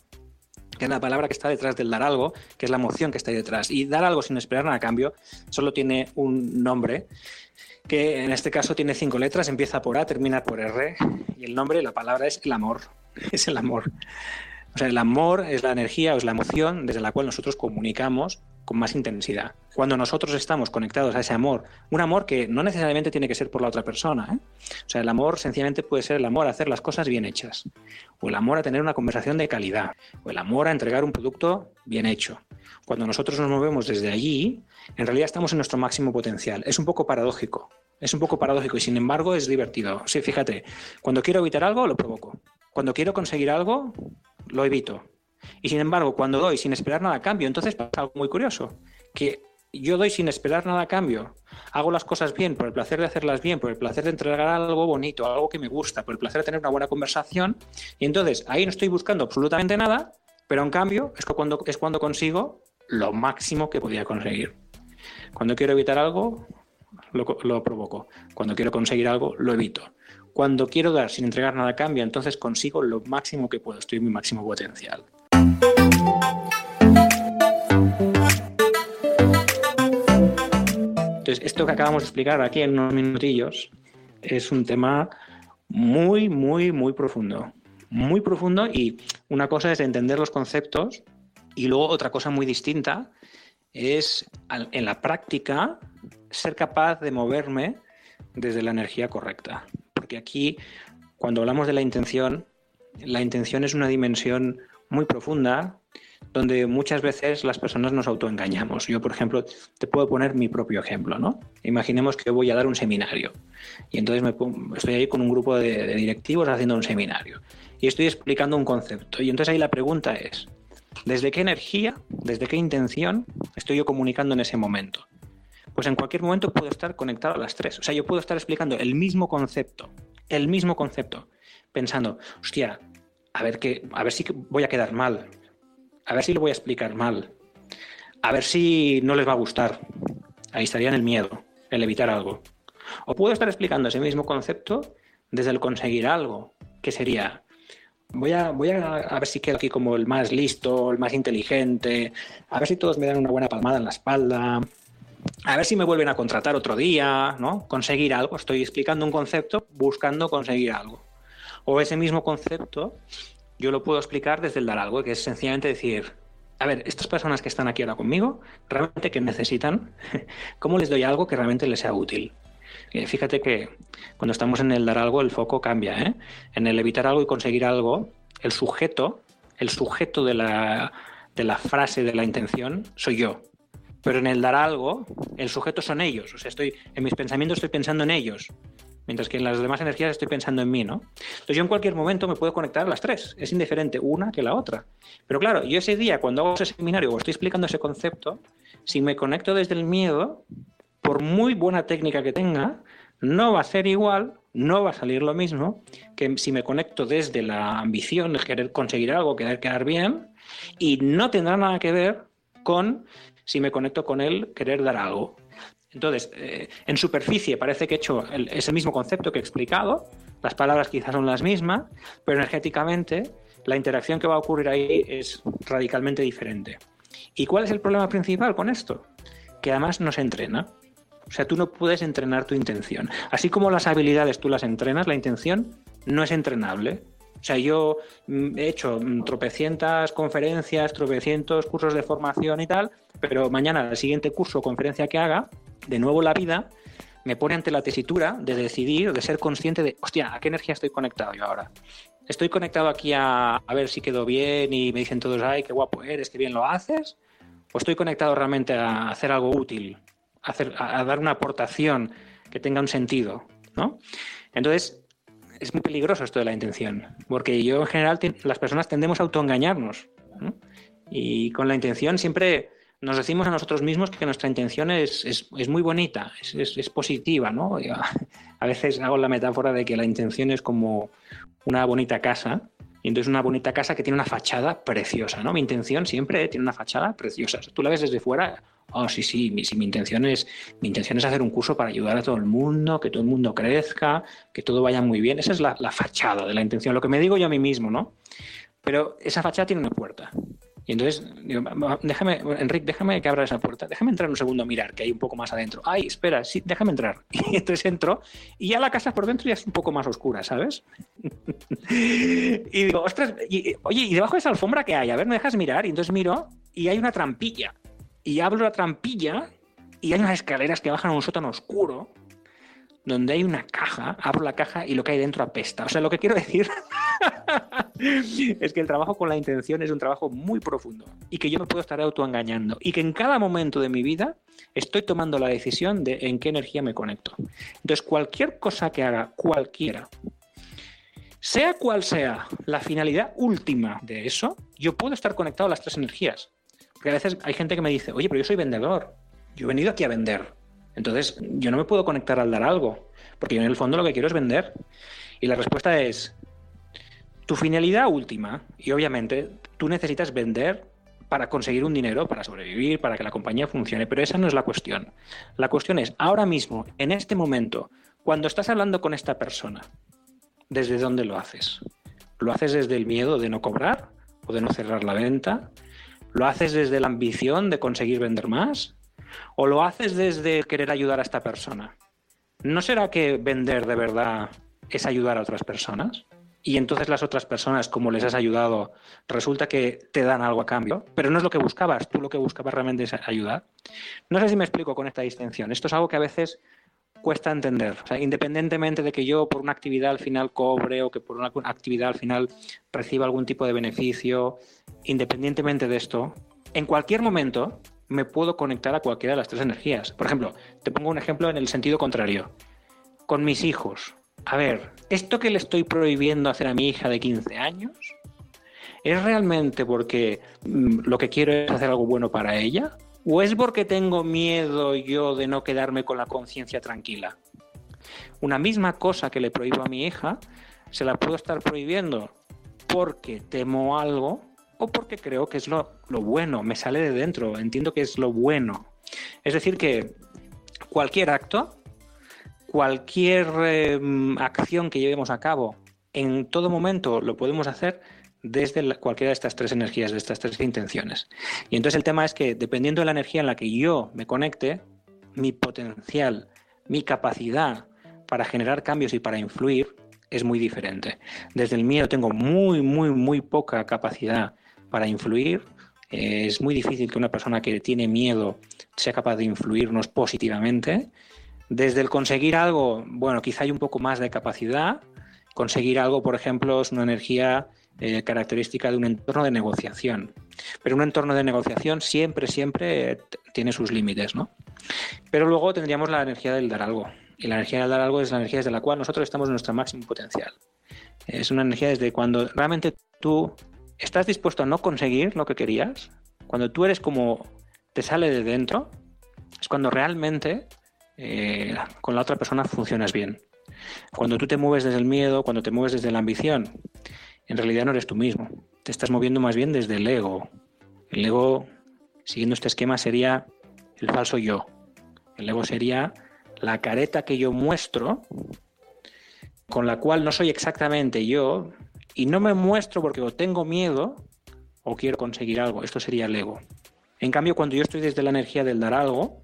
que es la palabra que está detrás del dar algo, que es la emoción que está ahí detrás. Y dar algo sin esperar nada a cambio solo tiene un nombre que en este caso tiene cinco letras, empieza por A, termina por R, y el nombre, la palabra es el amor, es el amor. O sea, el amor es la energía o es la emoción desde la cual nosotros comunicamos con más intensidad. Cuando nosotros estamos conectados a ese amor, un amor que no necesariamente tiene que ser por la otra persona. ¿eh? O sea, el amor sencillamente puede ser el amor a hacer las cosas bien hechas, o el amor a tener una conversación de calidad, o el amor a entregar un producto bien hecho. Cuando nosotros nos movemos desde allí, en realidad estamos en nuestro máximo potencial. Es un poco paradójico, es un poco paradójico y sin embargo es divertido. Sí, fíjate, cuando quiero evitar algo, lo provoco. Cuando quiero conseguir algo, lo evito. Y sin embargo, cuando doy sin esperar nada a cambio, entonces pasa algo muy curioso, que yo doy sin esperar nada a cambio, hago las cosas bien por el placer de hacerlas bien, por el placer de entregar algo bonito, algo que me gusta, por el placer de tener una buena conversación, y entonces ahí no estoy buscando absolutamente nada, pero en cambio es cuando, es cuando consigo lo máximo que podía conseguir. Cuando quiero evitar algo, lo, lo provoco. Cuando quiero conseguir algo, lo evito. Cuando quiero dar sin entregar nada a cambio, entonces consigo lo máximo que puedo, estoy en mi máximo potencial. Entonces, esto que acabamos de explicar aquí en unos minutillos es un tema muy, muy, muy profundo. Muy profundo y una cosa es entender los conceptos y luego otra cosa muy distinta es en la práctica ser capaz de moverme desde la energía correcta. Porque aquí, cuando hablamos de la intención, la intención es una dimensión muy profunda donde muchas veces las personas nos autoengañamos. Yo, por ejemplo, te puedo poner mi propio ejemplo, ¿no? Imaginemos que voy a dar un seminario y entonces me estoy ahí con un grupo de, de directivos haciendo un seminario y estoy explicando un concepto. Y entonces ahí la pregunta es, ¿desde qué energía, desde qué intención estoy yo comunicando en ese momento? Pues en cualquier momento puedo estar conectado a las tres. O sea, yo puedo estar explicando el mismo concepto, el mismo concepto, pensando, hostia, a ver, que, a ver si voy a quedar mal, a ver si lo voy a explicar mal, a ver si no les va a gustar. Ahí estaría en el miedo, el evitar algo. O puedo estar explicando ese mismo concepto desde el conseguir algo, que sería, voy a, voy a, ver si quedo aquí como el más listo, el más inteligente, a ver si todos me dan una buena palmada en la espalda, a ver si me vuelven a contratar otro día, ¿no? Conseguir algo. Estoy explicando un concepto buscando conseguir algo. O ese mismo concepto yo lo puedo explicar desde el dar algo, que es sencillamente decir, a ver, estas personas que están aquí ahora conmigo, realmente que necesitan, ¿cómo les doy algo que realmente les sea útil? Eh, fíjate que cuando estamos en el dar algo, el foco cambia. ¿eh? En el evitar algo y conseguir algo, el sujeto, el sujeto de la, de la frase, de la intención, soy yo. Pero en el dar algo, el sujeto son ellos. O sea, estoy, en mis pensamientos estoy pensando en ellos. Mientras que en las demás energías estoy pensando en mí, ¿no? Entonces yo en cualquier momento me puedo conectar a las tres. Es indiferente una que la otra. Pero claro, yo ese día, cuando hago ese seminario o estoy explicando ese concepto, si me conecto desde el miedo, por muy buena técnica que tenga, no va a ser igual, no va a salir lo mismo que si me conecto desde la ambición de querer conseguir algo, querer quedar bien, y no tendrá nada que ver con si me conecto con él, querer dar algo. Entonces, eh, en superficie parece que he hecho el, mismo concepto que he explicado, las palabras quizás son las mismas, pero energéticamente la interacción que va a ocurrir ahí es radicalmente diferente. ¿Y cuál es el problema principal con esto? Que además no se entrena. O sea, tú no puedes entrenar tu intención. Así como las habilidades tú las entrenas, la intención no es entrenable. O sea, yo mm, he hecho mm, tropecientas conferencias, tropecientos cursos de formación y tal, pero mañana, el siguiente curso o conferencia que haga, de nuevo la vida me pone ante la tesitura de decidir, de ser consciente de, hostia, ¿a qué energía estoy conectado yo ahora? Estoy conectado aquí a, a ver si quedó bien y me dicen todos, ay, qué guapo eres, qué bien lo haces. O estoy conectado realmente a hacer algo útil, a, hacer, a dar una aportación que tenga un sentido, ¿no? Entonces, es muy peligroso esto de la intención, porque yo en general las personas tendemos a autoengañarnos. ¿no? Y con la intención siempre nos decimos a nosotros mismos que nuestra intención es, es, muy bonita, es, es, positiva, ¿no? A veces hago la metáfora de que la intención es como una bonita casa, y entonces una bonita casa que tiene una fachada preciosa, ¿no? Mi intención siempre tiene una fachada preciosa. Tú la ves desde fuera, oh, sí, sí, mi, mi, intención es, mi intención es hacer un curso para ayudar a todo el mundo, que todo el mundo crezca, que todo vaya muy bien. Esa es la, la fachada de la intención, lo que me digo yo a mí mismo, ¿no? Pero esa fachada tiene una puerta. Y entonces, digo, déjame, Enrique, déjame que abra esa puerta, déjame entrar un segundo a mirar, que hay un poco más adentro. Ay, espera, sí, déjame entrar. Y entonces entro y ya la casa por dentro ya es un poco más oscura, ¿sabes? y digo, ostras, y, oye, ¿y debajo de esa alfombra qué hay? A ver, ¿me dejas mirar? Y entonces miro y hay una trampilla. Y abro la trampilla y hay unas escaleras que bajan a un sótano oscuro donde hay una caja, abro la caja y lo que hay dentro apesta. O sea, lo que quiero decir es que el trabajo con la intención es un trabajo muy profundo y que yo me puedo estar autoengañando y que en cada momento de mi vida estoy tomando la decisión de en qué energía me conecto. Entonces, cualquier cosa que haga cualquiera, sea cual sea la finalidad última de eso, yo puedo estar conectado a las tres energías. Porque a veces hay gente que me dice, oye, pero yo soy vendedor, yo he venido aquí a vender. Entonces, yo no me puedo conectar al dar algo, porque yo en el fondo lo que quiero es vender. Y la respuesta es, tu finalidad última, y obviamente tú necesitas vender para conseguir un dinero, para sobrevivir, para que la compañía funcione, pero esa no es la cuestión. La cuestión es, ahora mismo, en este momento, cuando estás hablando con esta persona, ¿desde dónde lo haces? ¿Lo haces desde el miedo de no cobrar o de no cerrar la venta? ¿Lo haces desde la ambición de conseguir vender más? ¿O lo haces desde querer ayudar a esta persona? ¿No será que vender de verdad es ayudar a otras personas? Y entonces las otras personas, como les has ayudado, resulta que te dan algo a cambio, pero no es lo que buscabas, tú lo que buscabas realmente es ayudar. No sé si me explico con esta distinción. Esto es algo que a veces cuesta entender. Independientemente de que yo por una actividad al final cobre o que por una actividad al final reciba algún tipo de beneficio, independientemente de esto, en cualquier momento me puedo conectar a cualquiera de las tres energías. Por ejemplo, te pongo un ejemplo en el sentido contrario. Con mis hijos. A ver, ¿esto que le estoy prohibiendo hacer a mi hija de 15 años es realmente porque mm, lo que quiero es hacer algo bueno para ella? ¿O es porque tengo miedo yo de no quedarme con la conciencia tranquila? Una misma cosa que le prohíbo a mi hija, se la puedo estar prohibiendo porque temo algo o porque creo que es lo, lo, bueno, me sale de dentro, entiendo que es lo bueno. Es decir, que cualquier acto, cualquier eh, acción que llevemos a cabo, en todo momento lo podemos hacer desde cualquiera de estas tres energías, de estas tres intenciones. Y entonces el tema es que dependiendo de la energía en la que yo me conecte, mi potencial, mi capacidad para generar cambios y para influir es muy diferente. Desde el miedo tengo muy, muy, muy poca capacidad para influir. Eh, es muy difícil que una persona que tiene miedo sea capaz de influirnos positivamente. Desde el conseguir algo, bueno, quizá hay un poco más de capacidad. Conseguir algo, por ejemplo, es una energía eh, característica de un entorno de negociación. Pero un entorno de negociación siempre, siempre tiene sus límites, ¿no? Pero luego tendríamos la energía del dar algo. Y la energía del dar algo es la energía desde la cual nosotros estamos en nuestro máximo potencial. Es una energía desde cuando realmente tú estás dispuesto a no conseguir lo que querías, cuando tú eres como te sale de dentro, es cuando realmente eh, con la otra persona funcionas bien. Cuando tú te mueves desde el miedo, cuando te mueves desde la ambición, en realidad no eres tú mismo. Te estás moviendo más bien desde el ego. El ego, siguiendo este esquema, sería el falso yo. El ego sería la careta que yo muestro, con la cual no soy exactamente yo, y no me muestro porque o tengo miedo o quiero conseguir algo. Esto sería el ego. En cambio, cuando yo estoy desde la energía del dar algo,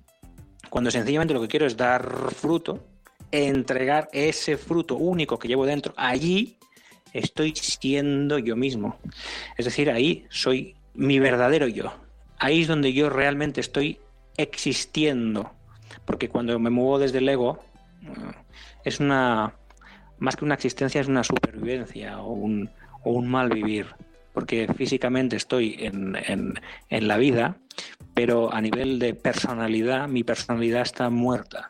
cuando sencillamente lo que quiero es dar fruto, entregar ese fruto único que llevo dentro allí, estoy siendo yo mismo. Es decir, ahí soy mi verdadero yo. Ahí es donde yo realmente estoy existiendo. Porque cuando me muevo desde el ego, eh, es una, más que una existencia, es una supervivencia o un, o un mal vivir. Porque físicamente estoy en, en la vida, pero a nivel de personalidad, mi personalidad está muerta.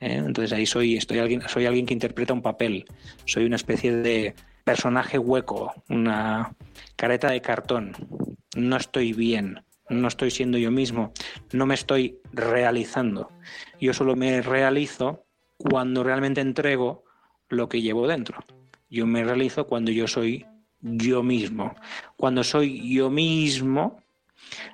¿eh? Entonces ahí soy, estoy alguien, soy alguien que interpreta un papel, soy una especie de personaje hueco, una careta de cartón. No estoy bien, no estoy siendo yo mismo, no me estoy realizando. Yo solo me realizo cuando realmente entrego lo que llevo dentro. Yo me realizo cuando yo soy yo mismo. Cuando soy yo mismo,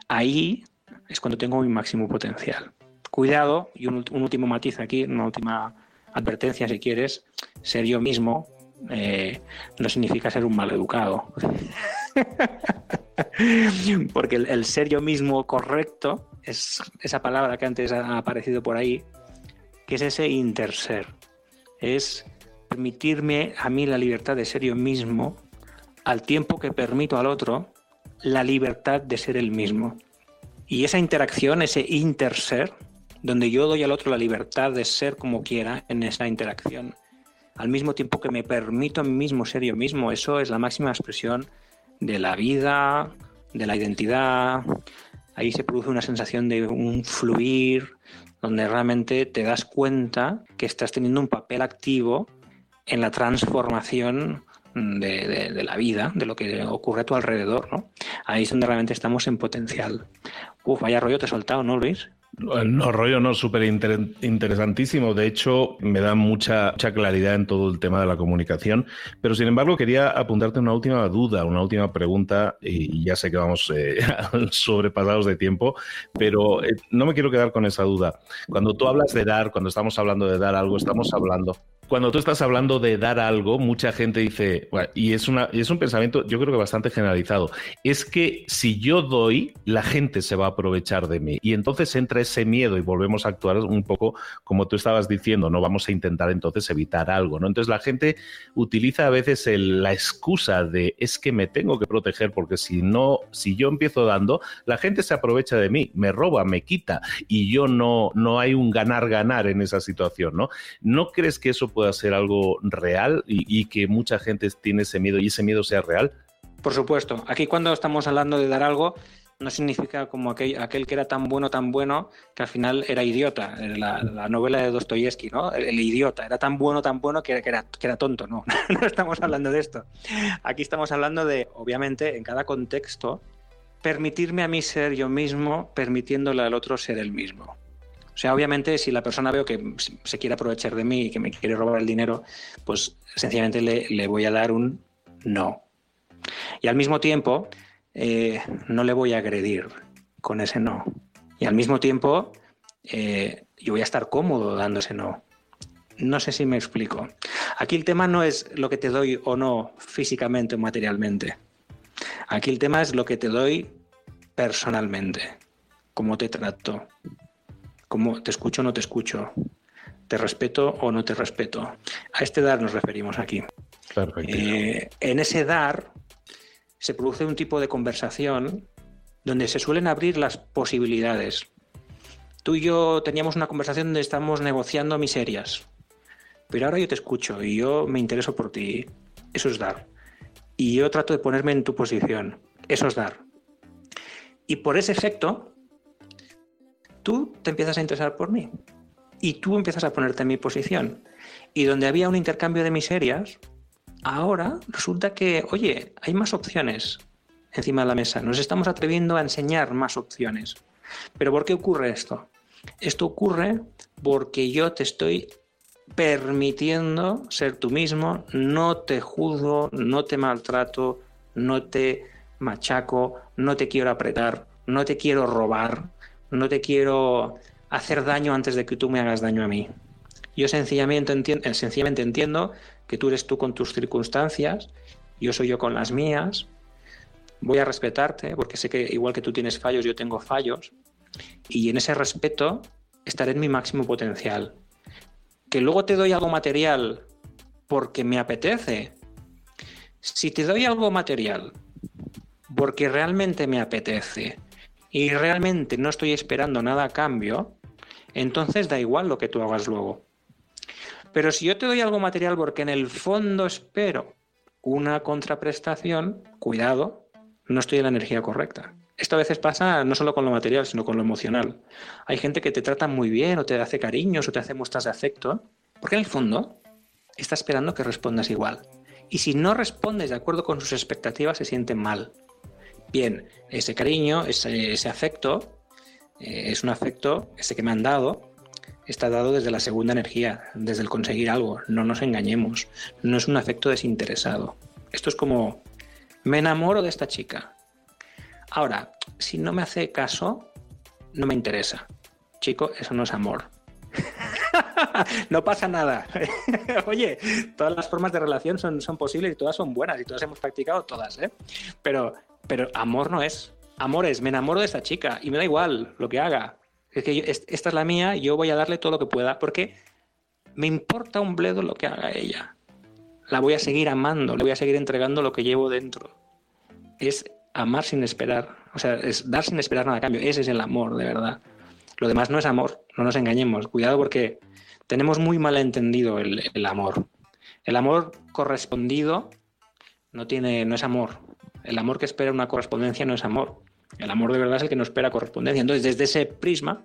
ahí es cuando tengo mi máximo potencial. Cuidado, y un, último matiz aquí, una última advertencia si quieres, ser yo mismo eh, no significa ser un mal educado. Porque el, ser yo mismo correcto es esa palabra que antes ha aparecido por ahí, que es ese interser. Es permitirme a mí la libertad de ser yo mismo al tiempo que permito al otro la libertad de ser el mismo. Y esa interacción, ese interser, donde yo doy al otro la libertad de ser como quiera en esa interacción, al mismo tiempo que me permito a mí mismo ser yo mismo, eso es la máxima expresión de la vida, de la identidad. Ahí se produce una sensación de un fluir, donde realmente te das cuenta que estás teniendo un papel activo en la transformación de, la vida, de lo que ocurre a tu alrededor, ¿no? Ahí es donde realmente estamos en potencial. Uf, vaya rollo te he soltado, ¿no, Luis? No, rollo no, súper interesantísimo. De hecho, me da mucha, mucha claridad en todo el tema de la comunicación. Pero sin embargo, quería apuntarte una última duda, una última pregunta, y ya sé que vamos eh, sobrepasados de tiempo, pero eh, no me quiero quedar con esa duda. Cuando tú hablas de dar, cuando estamos hablando de dar algo, estamos hablando cuando tú estás hablando de dar algo, mucha gente dice, y es, una, es un pensamiento yo creo que bastante generalizado, es que si yo doy, la gente se va a aprovechar de mí. Y entonces entra ese miedo y volvemos a actuar un poco como tú estabas diciendo, no vamos a intentar entonces evitar algo, ¿no? Entonces la gente utiliza a veces la excusa de es que me tengo que proteger porque si no, si yo empiezo dando, la gente se aprovecha de mí, me roba, me quita y yo no, no hay un ganar-ganar en esa situación, ¿no? ¿No crees que eso puede pueda ser algo real y, que mucha gente tiene ese miedo y ese miedo sea real? Por supuesto. Aquí cuando estamos hablando de dar algo, no significa como aquel, aquel, que era tan bueno, tan bueno, que al final era idiota. La, novela de Dostoyevsky, ¿no? El, idiota. Era tan bueno, tan bueno que, era, que era tonto. No, no estamos hablando de esto. Aquí estamos hablando de, obviamente, en cada contexto, permitirme a mí ser yo mismo, permitiéndole al otro ser el mismo. Sea, obviamente, si la persona veo que se quiere aprovechar de mí y que me quiere robar el dinero, pues sencillamente le, voy a dar un no. Y al mismo tiempo, eh, no le voy a agredir con ese no. Y al mismo tiempo, eh, yo voy a estar cómodo dando ese no. No sé si me explico. Aquí el tema no es lo que te doy o no físicamente o materialmente. Aquí el tema es lo que te doy personalmente, cómo te trato, como te escucho o no te escucho, te respeto o no te respeto. A este dar nos referimos aquí. Eh, en ese dar se produce un tipo de conversación donde se suelen abrir las posibilidades. Tú y yo teníamos una conversación donde estamos negociando miserias, pero ahora yo te escucho y yo me intereso por ti. Eso es dar. Y yo trato de ponerme en tu posición. Eso es dar. Y por ese efecto, tú te empiezas a interesar por mí y tú empiezas a ponerte en mi posición. Y donde había un intercambio de miserias, ahora resulta que, oye, hay más opciones encima de la mesa. Nos estamos atreviendo a enseñar más opciones. Pero ¿por qué ocurre esto? Esto ocurre porque yo te estoy permitiendo ser tú mismo, no te juzgo, no te maltrato, no te machaco, no te quiero apretar, no te quiero robar, no te quiero hacer daño antes de que tú me hagas daño a mí. Yo sencillamente entiendo, eh, sencillamente entiendo que tú eres tú con tus circunstancias, yo soy yo con las mías, voy a respetarte porque sé que igual que tú tienes fallos, yo tengo fallos, y en ese respeto estaré en mi máximo potencial. Que luego te doy algo material porque me apetece, Si te doy algo material porque realmente me apetece y realmente no estoy esperando nada a cambio, entonces da igual lo que tú hagas luego. Pero si yo te doy algo material porque en el fondo espero una contraprestación, cuidado, no estoy en la energía correcta. Esto a veces pasa no solo con lo material, sino con lo emocional. Hay gente que te trata muy bien o te hace cariños o te hace muestras de afecto, porque en el fondo está esperando que respondas igual. Y si no respondes de acuerdo con sus expectativas, se siente mal. Bien, ese cariño, ese, afecto, eh, es un afecto, ese que me han dado, está dado desde la segunda energía, desde el conseguir algo. No nos engañemos. No es un afecto desinteresado. Esto es como, me enamoro de esta chica. Ahora, si no me hace caso, no me interesa. Chico, eso no es amor. no pasa nada. Oye, todas las formas de relación son, son posibles y todas son buenas y todas hemos practicado todas, ¿eh? Pero, pero amor no es. Amor es, me enamoro de esta chica y me da igual lo que haga. Es que esta es la mía, yo voy a darle todo lo que pueda, porque me importa un bledo lo que haga ella. La voy a seguir amando, le voy a seguir entregando lo que llevo dentro. Es amar sin esperar, o sea, es dar sin esperar nada a cambio. Ese es el amor, de verdad. Lo demás no es amor, no nos engañemos. Cuidado porque tenemos muy mal entendido el, el amor. El amor correspondido no, tiene, no es amor. El amor que espera una correspondencia no es amor. El amor de verdad es el que no espera correspondencia. Entonces, desde ese prisma,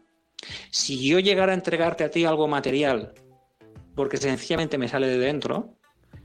si yo llegara a entregarte a ti algo material porque sencillamente me sale de dentro,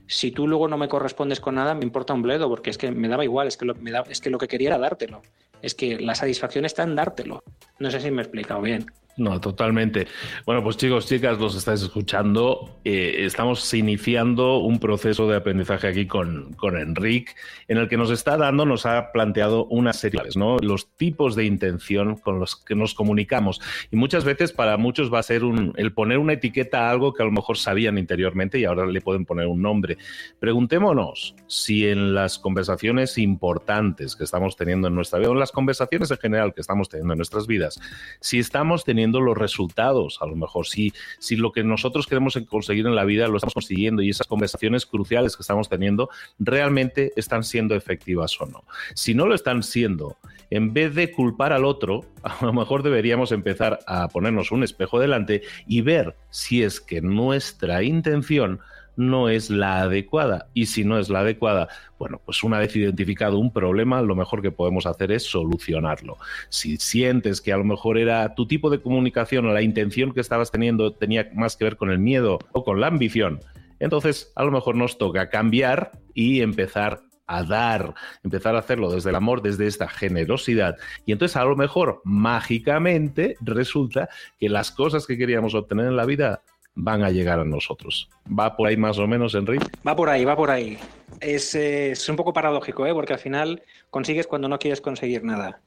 si tú luego no me correspondes con nada, me importa un bledo, porque es que me daba igual, es que lo, es que lo que quería era dártelo. Es que la satisfacción está en dártelo. No sé si me he explicado bien. No, totalmente. Bueno, pues chicos, chicas, los estáis escuchando. Eh, estamos iniciando un proceso de aprendizaje aquí con, con Enric, en el que nos está dando, nos ha planteado unas series, ¿no? Los tipos de intención con los que nos comunicamos. Y muchas veces para muchos va a ser un, el poner una etiqueta a algo que a lo mejor sabían interiormente y ahora le pueden poner un nombre. Preguntémonos si en las conversaciones importantes que estamos teniendo en nuestra vida, o en las conversaciones en general que estamos teniendo en nuestras vidas, si estamos teniendo los resultados, a lo mejor, si, si lo que nosotros queremos conseguir en la vida lo estamos consiguiendo y esas conversaciones cruciales que estamos teniendo realmente están siendo efectivas o no. Si no lo están siendo, en vez de culpar al otro, a lo mejor deberíamos empezar a ponernos un espejo delante y ver si es que nuestra intención no es la adecuada. Y si no es la adecuada, bueno, pues una vez identificado un problema, lo mejor que podemos hacer es solucionarlo. Si sientes que a lo mejor era tu tipo de comunicación o la intención que estabas teniendo tenía más que ver con el miedo o con la ambición, entonces a lo mejor nos toca cambiar y empezar a dar, empezar a hacerlo desde el amor, desde esta generosidad. Y entonces a lo mejor mágicamente resulta que las cosas que queríamos obtener en la vida van a llegar a nosotros. ¿Va por ahí más o menos, Enrique? Va por ahí, va por ahí. Es, eh, es un poco paradójico, ¿eh? porque al final consigues cuando no quieres conseguir nada.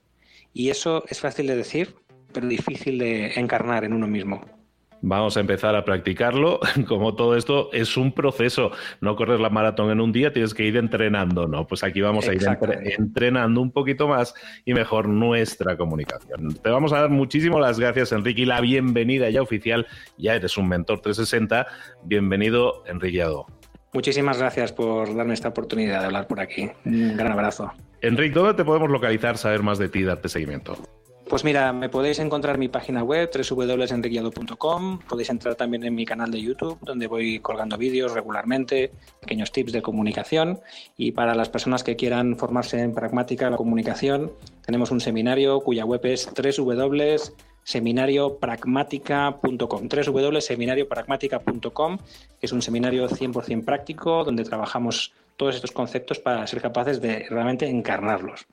Y eso es fácil de decir, pero difícil de encarnar en uno mismo. Vamos a empezar a practicarlo. Como todo esto es un proceso. No corres la maratón en un día, tienes que ir entrenando, ¿no? Pues aquí vamos a ir entrenando un poquito más y mejor nuestra comunicación. Te vamos a dar muchísimo las gracias, Enrique, y la bienvenida ya oficial. Ya eres un mentor 360. Bienvenido, Enrique Ado. Muchísimas gracias por darme esta oportunidad de hablar por aquí. Un gran abrazo. Enrique, ¿dónde te podemos localizar, saber más de ti, darte seguimiento? Pues mira, me podéis encontrar en mi página web www.enriquillado.com, podéis entrar también en mi canal de YouTube donde voy colgando vídeos regularmente, pequeños tips de comunicación. Y para las personas que quieran formarse en pragmática la comunicación tenemos un seminario cuya web es www.seminariopragmática.com www.seminariopragmática.com que es un seminario 100% práctico donde trabajamos todos estos conceptos para ser capaces de realmente encarnarlos.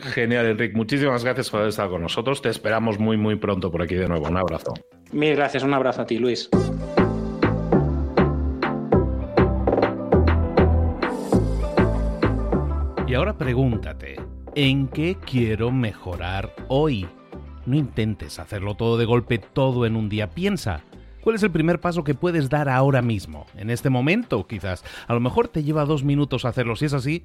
Genial, Enrique. Muchísimas gracias por haber estado con nosotros. Te esperamos muy, muy pronto por aquí de nuevo. Un abrazo. Mil gracias. Un abrazo a ti, Luis. Y ahora pregúntate, ¿en qué quiero mejorar hoy? No intentes hacerlo todo de golpe, todo en un día. Piensa, ¿cuál es el primer paso que puedes dar ahora mismo? En este momento, quizás. A lo mejor te lleva dos minutos hacerlo. Si es así,